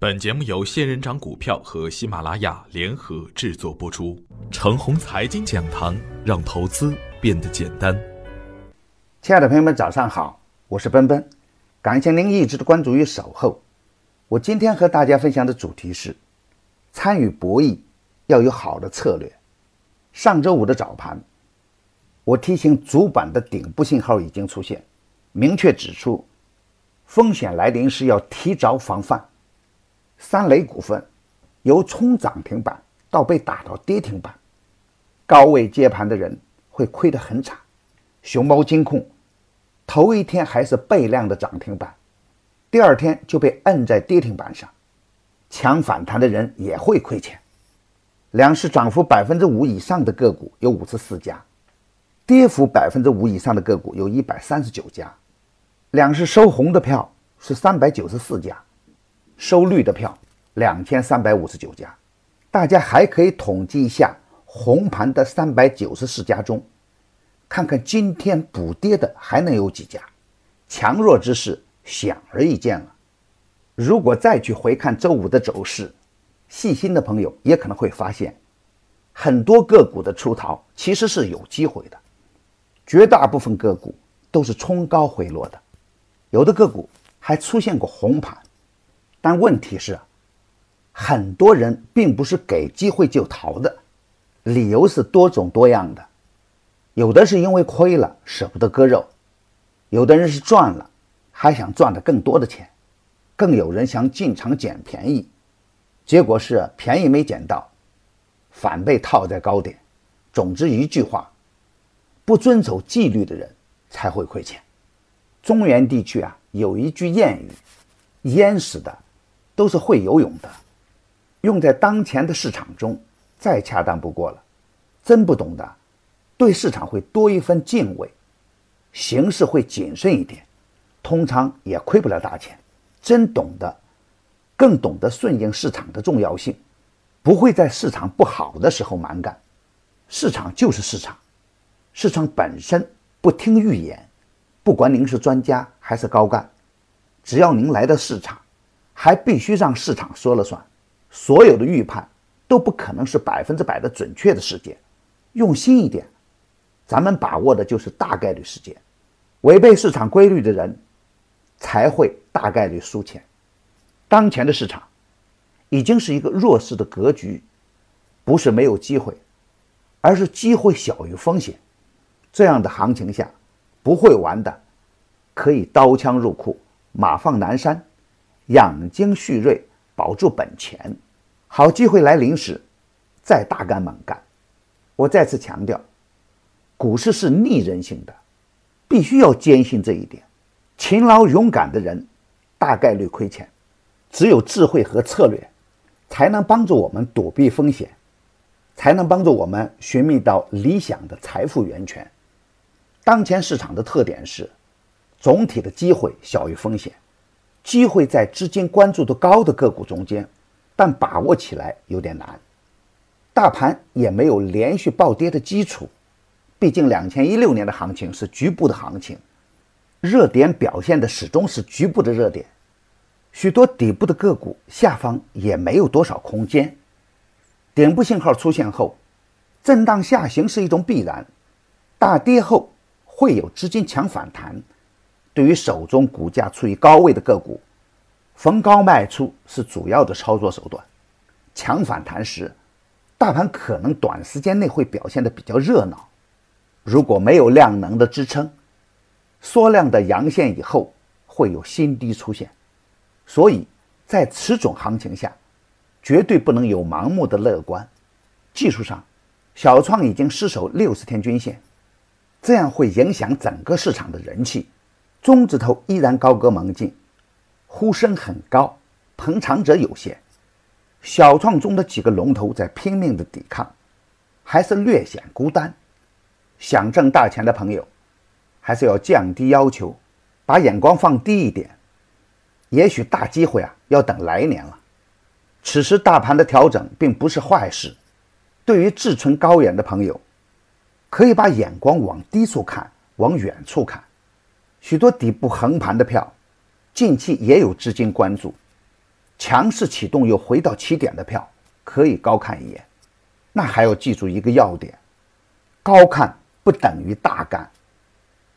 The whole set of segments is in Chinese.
本节目由仙人掌股票和喜马拉雅联合制作播出。程红财经讲堂，让投资变得简单。亲爱的朋友们，早上好，我是奔奔，感谢您一直的关注与守候。我今天和大家分享的主题是：参与博弈要有好的策略。上周五的早盘，我提醒主板的顶部信号已经出现，明确指出风险来临时要提早防范。三雷股份由冲涨停板到被打到跌停板，高位接盘的人会亏得很惨。熊猫金控头一天还是倍量的涨停板，第二天就被摁在跌停板上，抢反弹的人也会亏钱。两市涨幅百分之五以上的个股有五十四家，跌幅百分之五以上的个股有一百三十九家，两市收红的票是三百九十四家。收绿的票两千三百五十九家，大家还可以统计一下红盘的三百九十四家中，看看今天补跌的还能有几家，强弱之势显而易见了。如果再去回看周五的走势，细心的朋友也可能会发现，很多个股的出逃其实是有机会的，绝大部分个股都是冲高回落的，有的个股还出现过红盘。但问题是，很多人并不是给机会就逃的，理由是多种多样的。有的是因为亏了舍不得割肉，有的人是赚了还想赚的更多的钱，更有人想进场捡便宜，结果是便宜没捡到，反被套在高点。总之一句话，不遵守纪律的人才会亏钱。中原地区啊，有一句谚语：“淹死的。”都是会游泳的，用在当前的市场中再恰当不过了。真不懂的，对市场会多一分敬畏，行事会谨慎一点，通常也亏不了大钱。真懂的，更懂得顺应市场的重要性，不会在市场不好的时候蛮干。市场就是市场，市场本身不听预言，不管您是专家还是高干，只要您来到市场。还必须让市场说了算，所有的预判都不可能是百分之百的准确的事件。用心一点，咱们把握的就是大概率事件。违背市场规律的人，才会大概率输钱。当前的市场已经是一个弱势的格局，不是没有机会，而是机会小于风险。这样的行情下，不会玩的，可以刀枪入库，马放南山。养精蓄锐，保住本钱，好机会来临时，再大干猛干。我再次强调，股市是逆人性的，必须要坚信这一点。勤劳勇敢的人，大概率亏钱。只有智慧和策略，才能帮助我们躲避风险，才能帮助我们寻觅到理想的财富源泉。当前市场的特点是，总体的机会小于风险。机会在资金关注度高的个股中间，但把握起来有点难。大盘也没有连续暴跌的基础，毕竟两千一六年的行情是局部的行情，热点表现的始终是局部的热点。许多底部的个股下方也没有多少空间。顶部信号出现后，震荡下行是一种必然，大跌后会有资金抢反弹。对于手中股价处于高位的个股，逢高卖出是主要的操作手段。强反弹时，大盘可能短时间内会表现的比较热闹。如果没有量能的支撑，缩量的阳线以后会有新低出现。所以在此种行情下，绝对不能有盲目的乐观。技术上，小创已经失守六十天均线，这样会影响整个市场的人气。中字头依然高歌猛进，呼声很高，捧场者有限。小创中的几个龙头在拼命的抵抗，还是略显孤单。想挣大钱的朋友，还是要降低要求，把眼光放低一点。也许大机会啊，要等来年了。此时大盘的调整并不是坏事。对于志存高远的朋友，可以把眼光往低处看，往远处看。许多底部横盘的票，近期也有资金关注。强势启动又回到起点的票，可以高看一眼。那还要记住一个要点：高看不等于大干，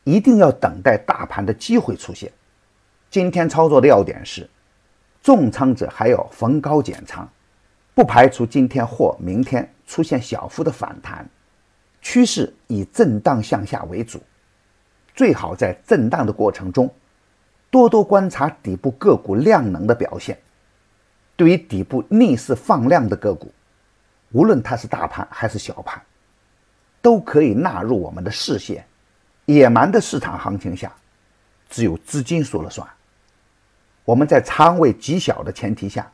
一定要等待大盘的机会出现。今天操作的要点是，重仓者还要逢高减仓，不排除今天或明天出现小幅的反弹，趋势以震荡向下为主。最好在震荡的过程中，多多观察底部个股量能的表现。对于底部逆势放量的个股，无论它是大盘还是小盘，都可以纳入我们的视线。野蛮的市场行情下，只有资金说了算。我们在仓位极小的前提下，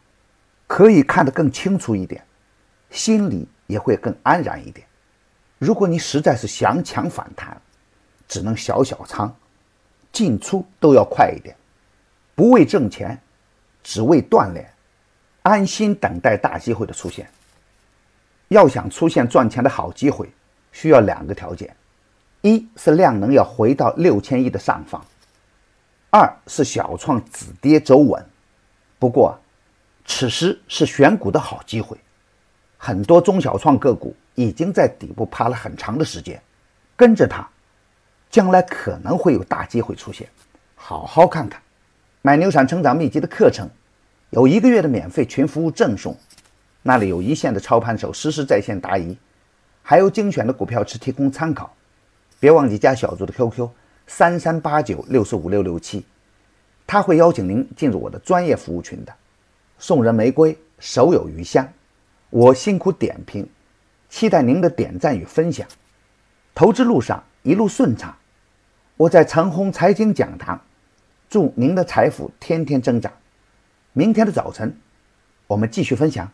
可以看得更清楚一点，心里也会更安然一点。如果你实在是想抢反弹，只能小小仓，进出都要快一点，不为挣钱，只为锻炼，安心等待大机会的出现。要想出现赚钱的好机会，需要两个条件：一是量能要回到六千亿的上方；二是小创止跌走稳。不过，此时是选股的好机会，很多中小创个股已经在底部趴了很长的时间，跟着它。将来可能会有大机会出现，好好看看。买牛产成长秘籍的课程，有一个月的免费群服务赠送，那里有一线的操盘手实时在线答疑，还有精选的股票池提供参考。别忘记加小组的 QQ 三三八九六四五六六七，他会邀请您进入我的专业服务群的。送人玫瑰，手有余香。我辛苦点评，期待您的点赞与分享。投资路上一路顺畅。我在长虹财经讲堂，祝您的财富天天增长。明天的早晨，我们继续分享。